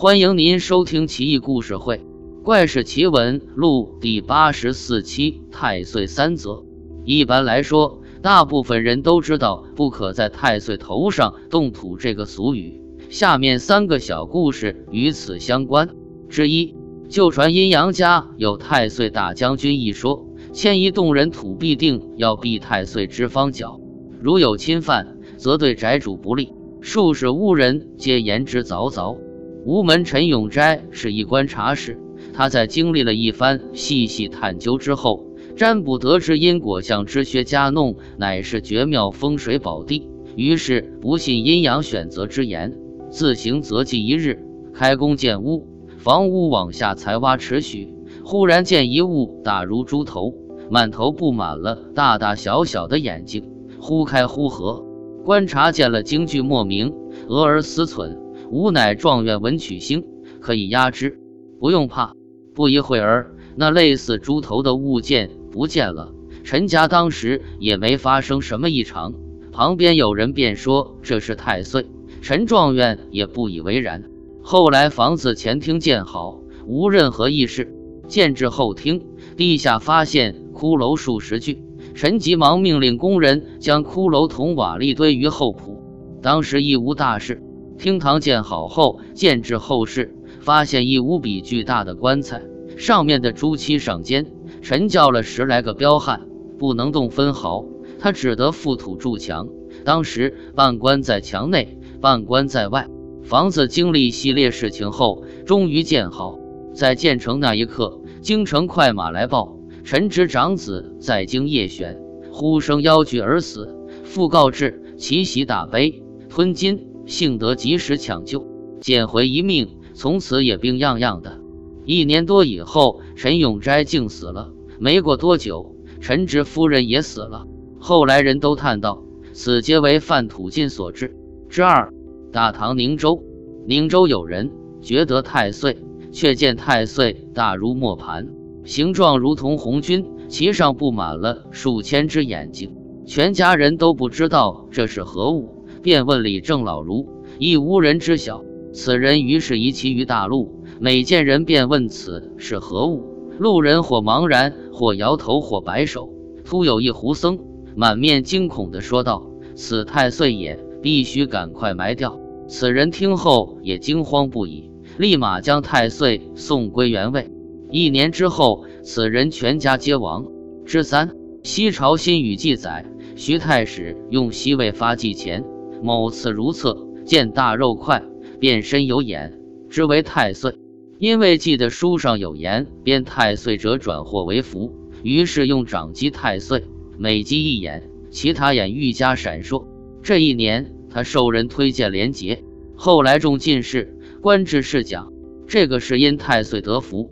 欢迎您收听《奇异故事会·怪事奇闻录》第八十四期《太岁三则》。一般来说，大部分人都知道“不可在太岁头上动土”这个俗语。下面三个小故事与此相关。之一，旧传阴阳家有太岁大将军一说，迁移动人土必定要避太岁之方角，如有侵犯，则对宅主不利。术士巫人皆言之凿凿。吴门陈永斋是一观察使，他在经历了一番细细探究之后，占卜得知因果象之学家弄乃是绝妙风水宝地，于是不信阴阳选择之言，自行择吉一日开工建屋。房屋往下才挖尺许，忽然见一物大如猪头，满头布满了大大小小的眼睛，忽开忽合。观察见了，惊惧莫名，俄而思忖：吾乃状元文曲星，可以压之，不用怕。不一会儿，那类似猪头的物件不见了。陈家当时也没发生什么异常，旁边有人便说这是太岁。陈状元也不以为然。后来房子前厅建好，无任何异事。建至后厅，地下发现骷髅数十具。陈急忙命令工人将骷髅同瓦砾堆于后铺，当时亦无大事。厅堂建好后，建至后室，发现一无比巨大的棺材，上面的朱漆上尖。陈叫了十来个彪悍，不能动分毫，他只得覆土筑墙。当时半棺在墙内，半棺在外。房子经历系列事情后，终于建好。在建成那一刻，京城快马来报。陈直长子在京夜选，呼声邀举而死。父告知其喜大悲，吞金，幸得及时抢救，捡回一命。从此也病怏怏的。一年多以后，陈永斋竟死了。没过多久，陈之夫人也死了。后来人都叹道：“此皆为范土金所致。”之二，大唐宁州，宁州有人觉得太岁，却见太岁大如磨盘。形状如同红军，其上布满了数千只眼睛。全家人都不知道这是何物，便问李正老儒，亦无人知晓。此人于是移其于大陆，每见人便问此是何物。路人或茫然，或摇头，或摆手。突有一胡僧满面惊恐地说道：“此太岁也，必须赶快埋掉。”此人听后也惊慌不已，立马将太岁送归原位。一年之后，此人全家皆亡。之三，西朝新语记载，徐太史用西魏发祭前，某次如厕，见大肉块，便身有眼，之为太岁。因为记得书上有言，变太岁者转祸为福，于是用掌击太岁，每击一眼，其他眼愈加闪烁。这一年，他受人推荐廉洁，后来中进士，官至侍讲。这个是因太岁得福。